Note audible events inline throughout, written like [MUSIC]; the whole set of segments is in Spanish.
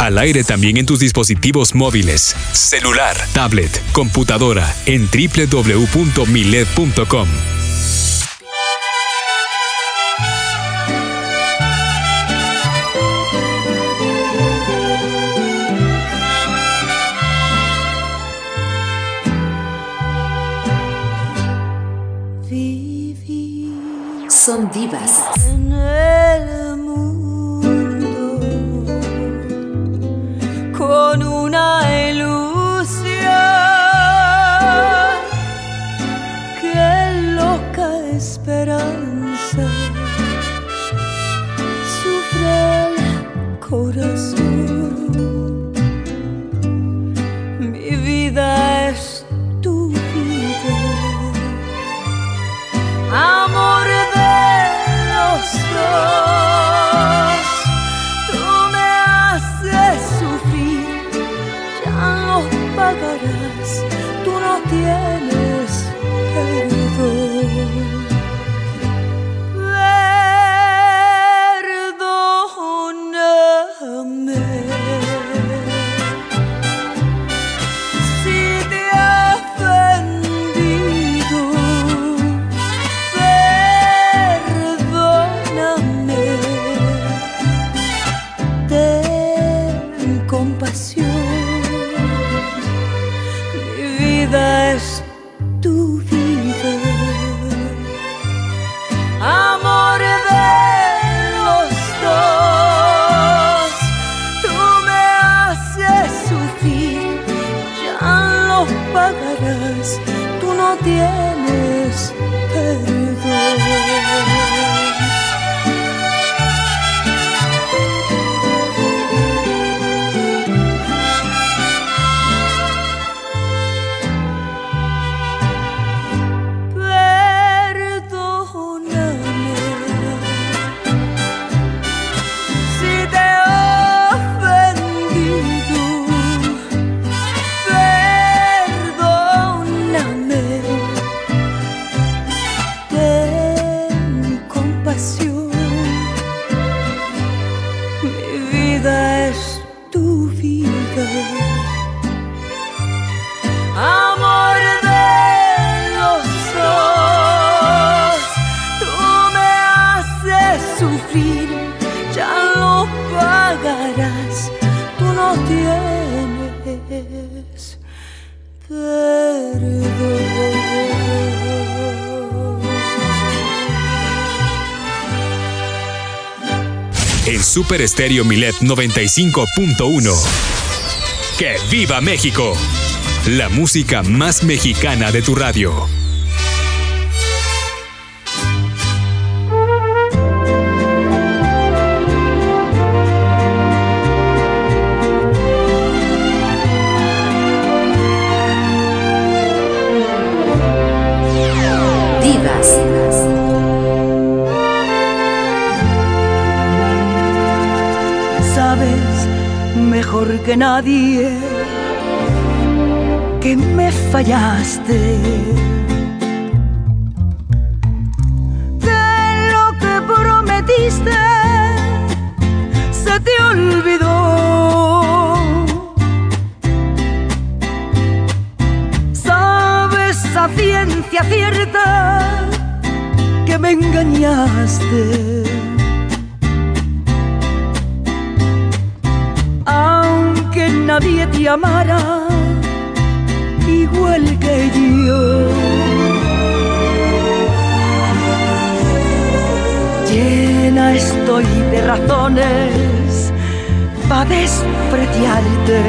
al aire también en tus dispositivos móviles, celular, tablet, computadora en www.milet.com. Son divas. that Super Estéreo Milet 95.1. ¡Que viva México! La música más mexicana de tu radio. que nadie que me fallaste. De lo que prometiste se te olvidó. Sabes a ciencia cierta que me engañaste. te amara igual que yo. Llena estoy de razones para despreciarte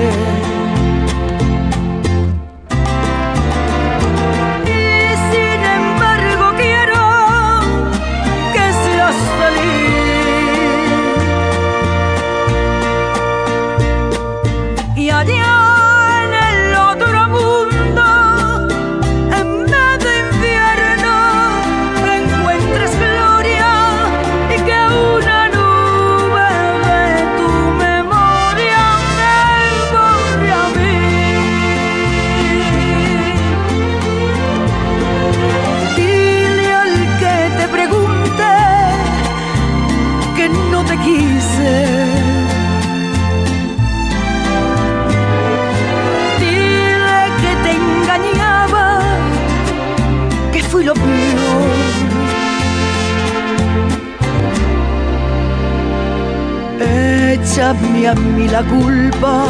échame a mí la culpa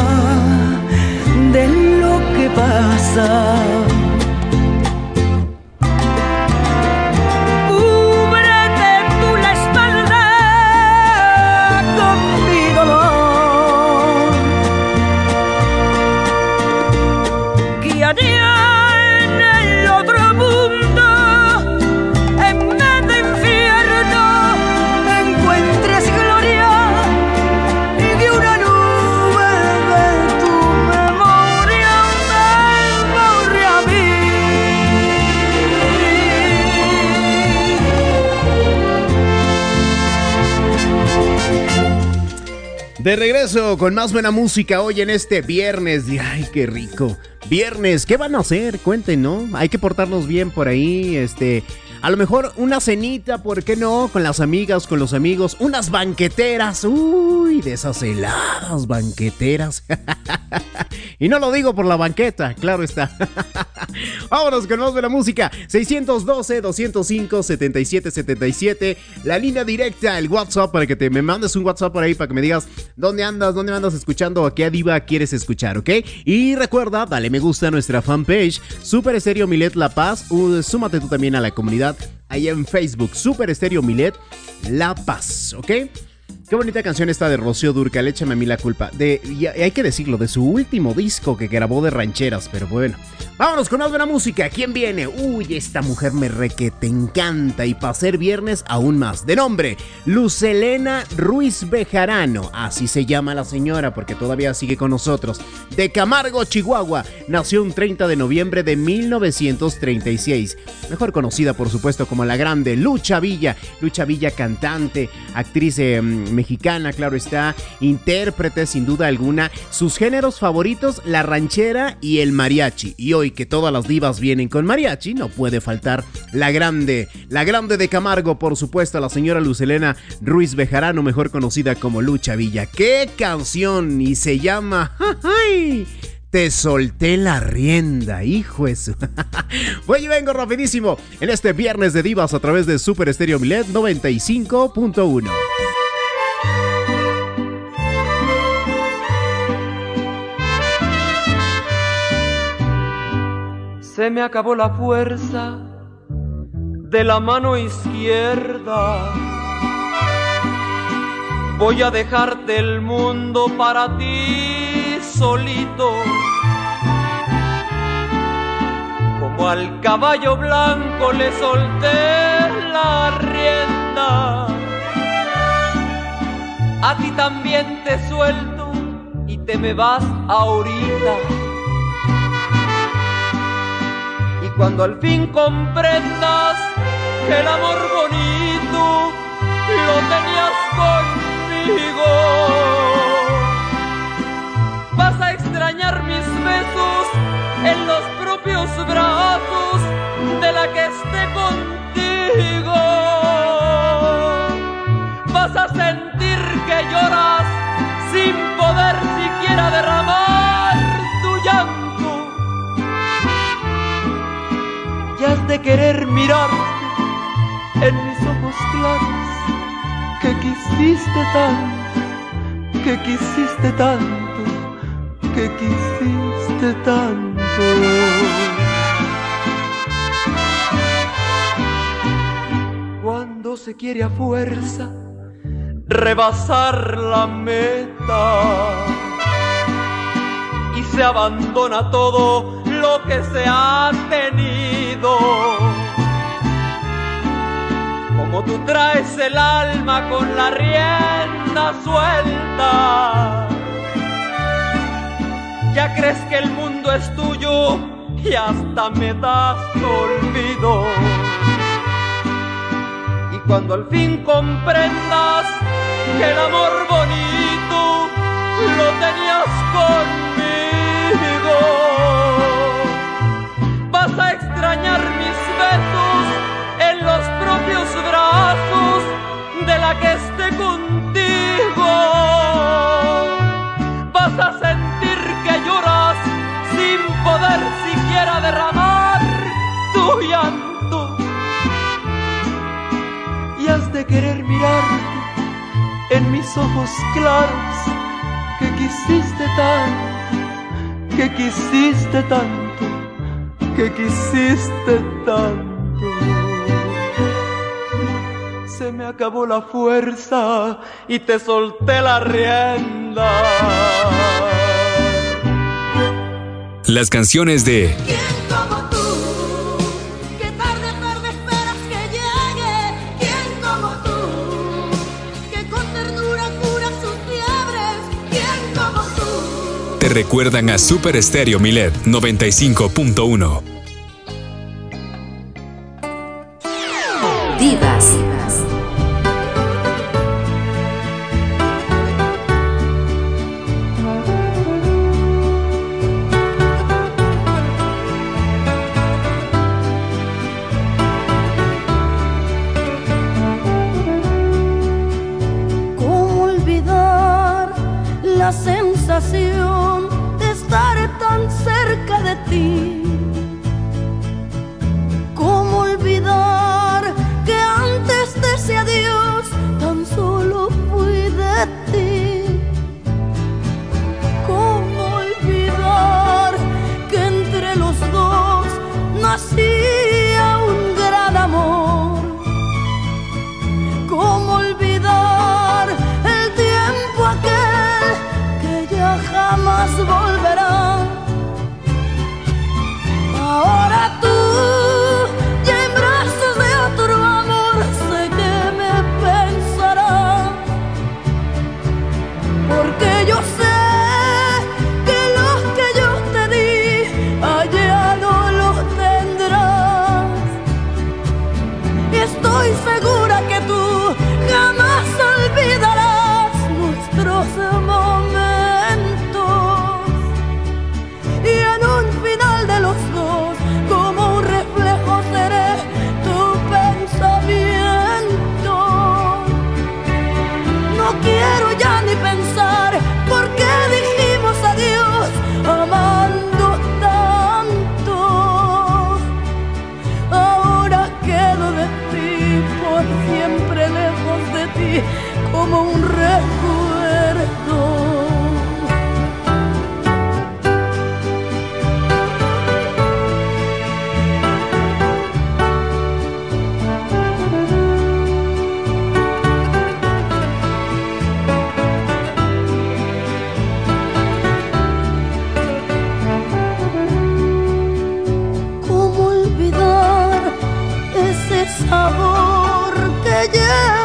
de lo que pasa. De regreso con más buena música hoy en este viernes. Ay, qué rico. Viernes, ¿qué van a hacer? Cuenten, ¿no? Hay que portarnos bien por ahí, este, a lo mejor una cenita, ¿por qué no? Con las amigas, con los amigos, unas banqueteras. Uy, de esas heladas banqueteras. [LAUGHS] y no lo digo por la banqueta, claro está. [LAUGHS] Vámonos con más de la música. 612-205-7777. La línea directa, el WhatsApp, para que te me mandes un WhatsApp por ahí para que me digas dónde andas, dónde andas escuchando, a qué diva quieres escuchar, ¿ok? Y recuerda, dale me gusta a nuestra fanpage, Super Estéreo Milet La Paz. Uh, súmate tú también a la comunidad ahí en Facebook, Super Estéreo Milet La Paz, ¿ok? Qué bonita canción esta de Rocío Durcal, échame a mí la culpa. De, y hay que decirlo, de su último disco que grabó de rancheras, pero bueno. Vámonos con más buena música. ¿Quién viene? Uy, esta mujer me re que te encanta y para ser viernes aún más. De nombre, Lucelena Ruiz Bejarano. Así se llama la señora porque todavía sigue con nosotros. De Camargo, Chihuahua. Nació un 30 de noviembre de 1936. Mejor conocida por supuesto como la grande Lucha Villa. Lucha Villa cantante, actriz eh, mexicana, claro está, intérprete sin duda alguna. Sus géneros favoritos, la ranchera y el mariachi. Y hoy que todas las divas vienen con mariachi, no puede faltar la grande, la grande de Camargo, por supuesto, la señora Lucelena Ruiz Bejarano, mejor conocida como Lucha Villa. ¡Qué canción! Y se llama... ¡Ay! Te solté la rienda, hijo eso. [LAUGHS] Voy y vengo rapidísimo en este viernes de divas a través de Super Estéreo Milet 95.1. se me acabó la fuerza de la mano izquierda. Voy a dejarte el mundo para ti solito. Como al caballo blanco le solté la rienda. A ti también te suelto y te me vas ahorita cuando al fin comprendas que el amor bonito lo tenías conmigo. Vas a extrañar mis besos en los propios brazos de la que esté contigo. Vas a sentir que lloras sin poder siquiera derramar de querer mirarte en mis ojos claros que quisiste tanto, que quisiste tanto, que quisiste tanto. Cuando se quiere a fuerza rebasar la meta y se abandona todo lo que se ha tenido. Como tú traes el alma con la rienda suelta, ya crees que el mundo es tuyo y hasta me das olvido. Y cuando al fin comprendas que el amor bonito lo tenías conmigo, vas a extrañar mis besos en los propios brazos de la que esté contigo. Vas a sentir que lloras sin poder siquiera derramar tu llanto. Y has de querer mirarte en mis ojos claros que quisiste tanto, que quisiste tanto que quisiste tanto. Se me acabó la fuerza y te solté la rienda. Las canciones de... recuerdan a Super Stereo Milet 95.1. yeah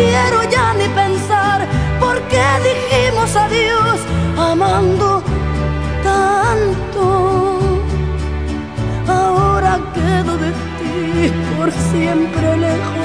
quiero ya ni pensar por qué dijimos adiós amando tanto. Ahora quedo de ti por siempre lejos.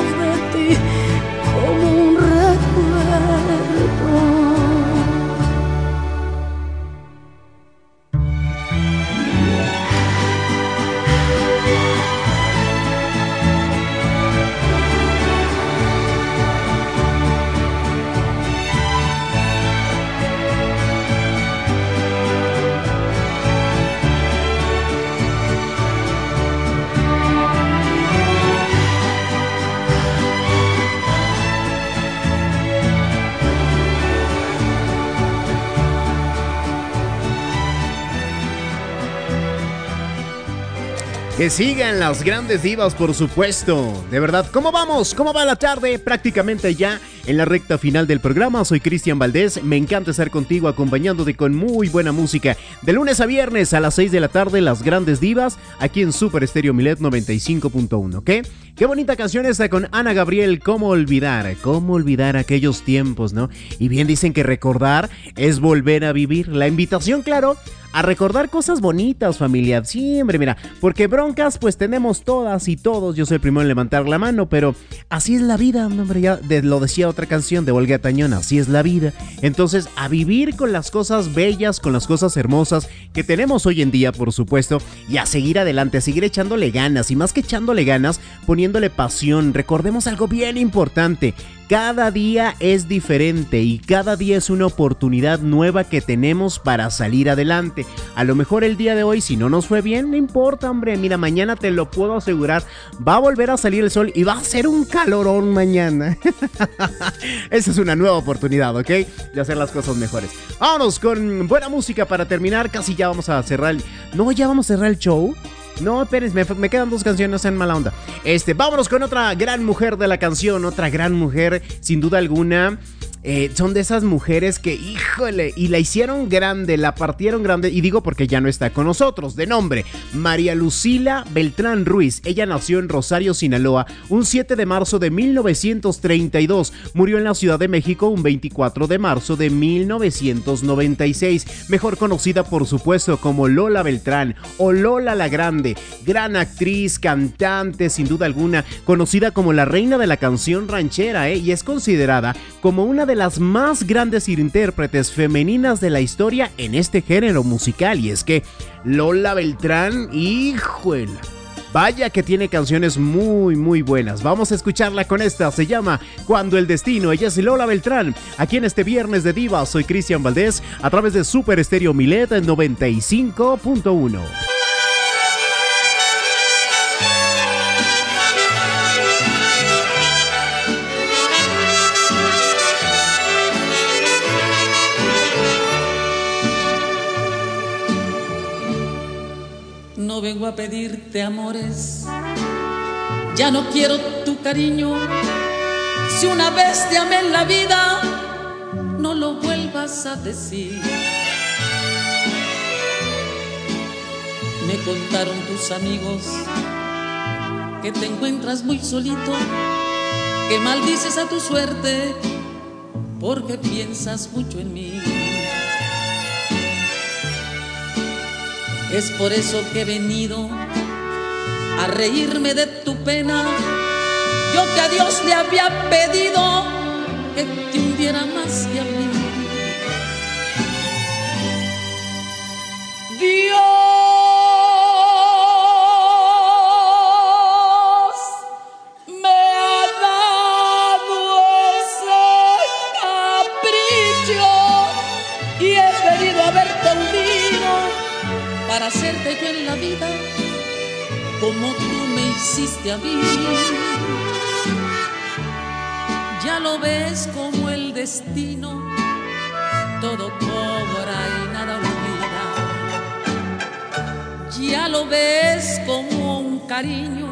Que sigan las grandes divas, por supuesto. De verdad, ¿cómo vamos? ¿Cómo va la tarde? Prácticamente ya en la recta final del programa. Soy Cristian Valdés, me encanta estar contigo acompañándote con muy buena música. De lunes a viernes a las 6 de la tarde, las grandes divas, aquí en Super Estéreo Milet 95.1, ¿ok? Qué bonita canción esta con Ana Gabriel, ¿cómo olvidar? ¿Cómo olvidar aquellos tiempos, no? Y bien dicen que recordar es volver a vivir. La invitación, claro, a recordar cosas bonitas, familia. Siempre, mira, porque broncas pues tenemos todas y todos. Yo soy el primero en levantar la mano, pero así es la vida, hombre, ya lo decía otra canción de Olga Tañón, así es la vida. Entonces, a vivir con las cosas bellas, con las cosas hermosas que tenemos hoy en día, por supuesto, y a seguir adelante, a seguir echándole ganas, y más que echándole ganas, poniéndole pasión. Recordemos algo bien importante. Cada día es diferente y cada día es una oportunidad nueva que tenemos para salir adelante. A lo mejor el día de hoy, si no nos fue bien, no importa, hombre. Mira, mañana te lo puedo asegurar. Va a volver a salir el sol y va a ser un calorón mañana. [LAUGHS] Esa es una nueva oportunidad, ¿ok? De hacer las cosas mejores. Vámonos con buena música para terminar. Casi ya vamos a cerrar. No, ya vamos a cerrar el show. No, espérense, me, quedan dos canciones en mala onda. Este, vámonos con otra gran mujer de la canción, otra gran mujer, sin duda alguna. Eh, son de esas mujeres que, híjole, y la hicieron grande, la partieron grande, y digo porque ya no está con nosotros, de nombre, María Lucila Beltrán Ruiz. Ella nació en Rosario, Sinaloa, un 7 de marzo de 1932. Murió en la Ciudad de México un 24 de marzo de 1996. Mejor conocida, por supuesto, como Lola Beltrán o Lola la Grande. Gran actriz, cantante, sin duda alguna, conocida como la reina de la canción ranchera, ¿eh? y es considerada como una de las más grandes intérpretes femeninas de la historia en este género musical. Y es que Lola Beltrán, híjole. Vaya que tiene canciones muy muy buenas. Vamos a escucharla con esta. Se llama Cuando el Destino. Ella es Lola Beltrán. Aquí en este viernes de Diva soy Cristian Valdés a través de Super Estéreo Milet 95.1. pedirte amores, ya no quiero tu cariño. Si una vez te amé en la vida, no lo vuelvas a decir. Me contaron tus amigos que te encuentras muy solito, que maldices a tu suerte porque piensas mucho en mí. Es por eso que he venido a reírme de tu pena. Yo que a Dios le había pedido que te hundiera más que a mí. Cariño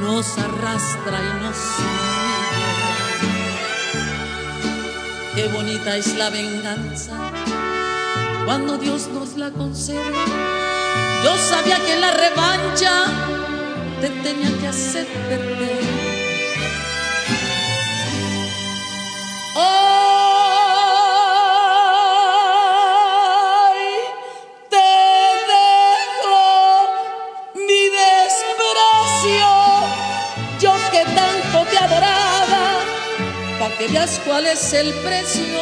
nos arrastra y nos humilla. Qué bonita es la venganza cuando Dios nos la concede. Yo sabía que la revancha te tenía que hacer. Veas cuál es el precio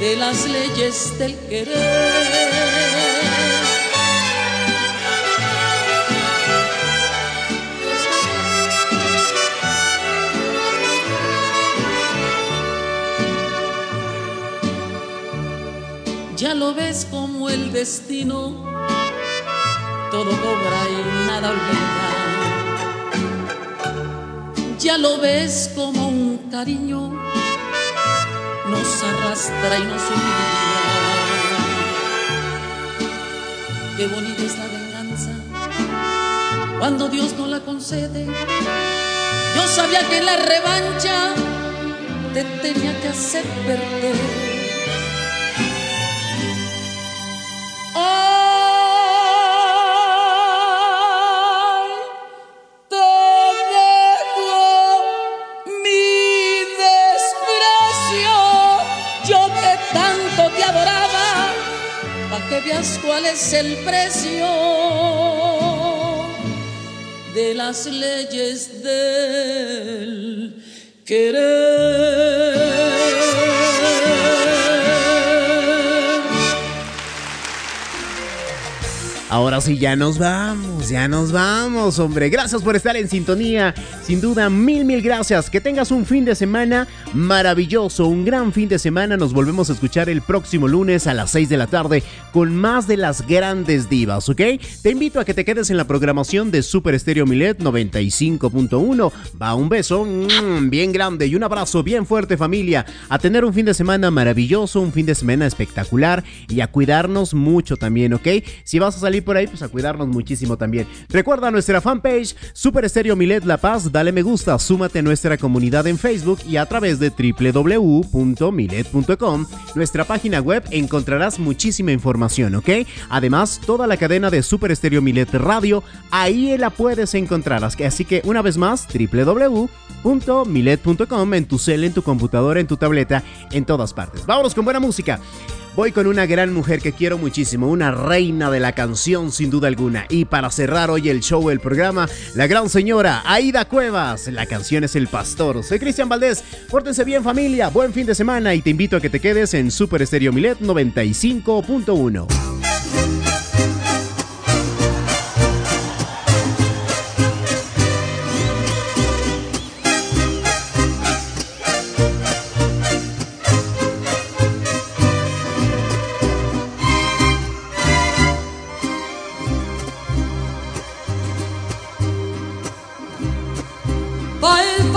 de las leyes del querer. Ya lo ves como el destino, todo cobra y nada olvida. Ya lo ves como un cariño nos arrastra y nos humilla. Qué bonita es la venganza cuando Dios no la concede. Yo sabía que la revancha te tenía que hacer perder. El precio de las leyes del querer. Ahora sí, ya nos vamos, ya nos vamos, hombre. Gracias por estar en sintonía. Sin duda, mil, mil gracias. Que tengas un fin de semana maravilloso, un gran fin de semana. Nos volvemos a escuchar el próximo lunes a las 6 de la tarde con más de las grandes divas, ¿ok? Te invito a que te quedes en la programación de Super Estéreo Milet 95.1. Va un beso mm, bien grande y un abrazo bien fuerte, familia. A tener un fin de semana maravilloso, un fin de semana espectacular y a cuidarnos mucho también, ¿ok? Si vas a salir por ahí, pues a cuidarnos muchísimo también. Recuerda nuestra fanpage Super Estéreo Milet La Paz, dale me gusta, súmate a nuestra comunidad en Facebook y a través de www.milet.com, nuestra página web, encontrarás muchísima información, ¿ok? Además, toda la cadena de Super Estéreo Milet Radio, ahí la puedes encontrar. Así que una vez más, www.milet.com en tu cel, en tu computadora, en tu tableta, en todas partes. Vámonos con buena música. Voy con una gran mujer que quiero muchísimo, una reina de la canción sin duda alguna. Y para cerrar hoy el show, el programa, la gran señora Aida Cuevas. La canción es El Pastor. Soy Cristian Valdés. Pórtense bien familia, buen fin de semana y te invito a que te quedes en Super Estéreo Milet 95.1.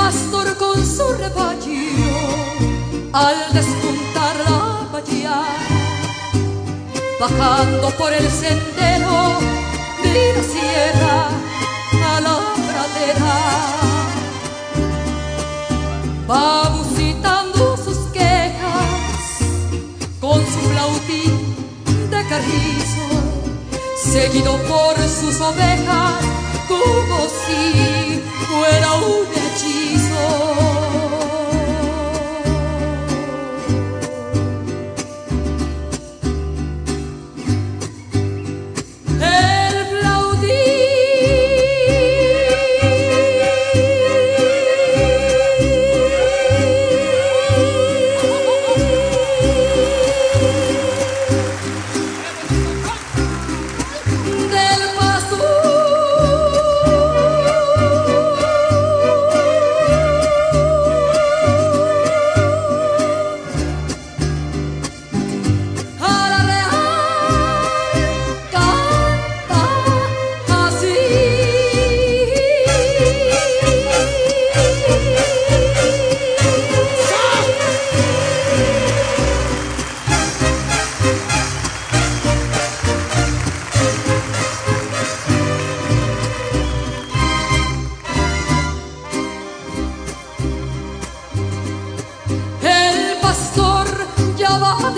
pastor con su rebaño al despuntar la mañana, bajando por el sendero de la sierra a la pradera. Va musitando sus quejas con su flautín de carrizo, seguido por sus ovejas como si fuera un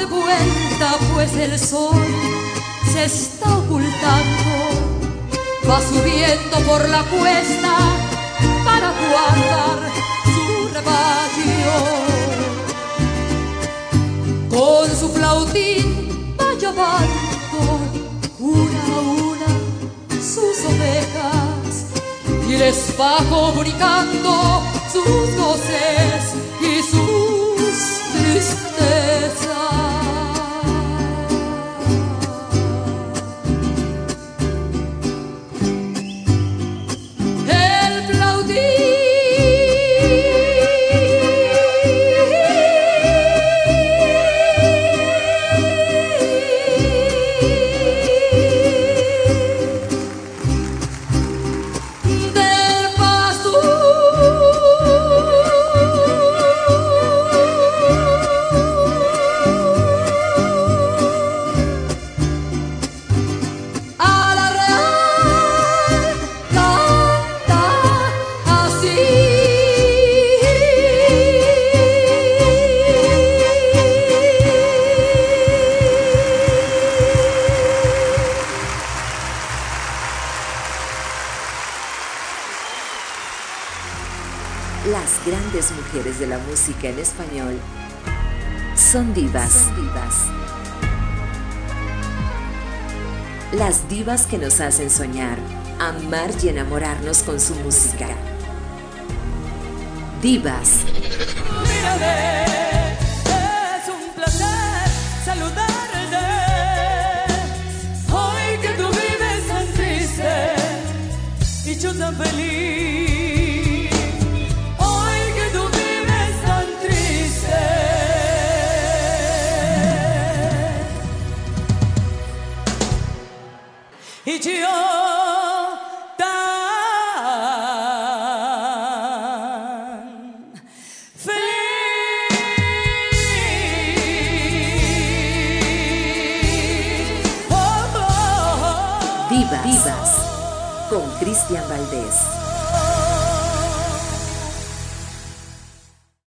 vuelta, pues el sol se está ocultando. Va subiendo por la cuesta para guardar su rebaño. Con su flautín va llamando una a una sus ovejas y les va comunicando sus goces y sus música en español son divas. Son divas. Las divas que nos hacen soñar, amar y enamorarnos con su música. Divas. Cristian Valdés.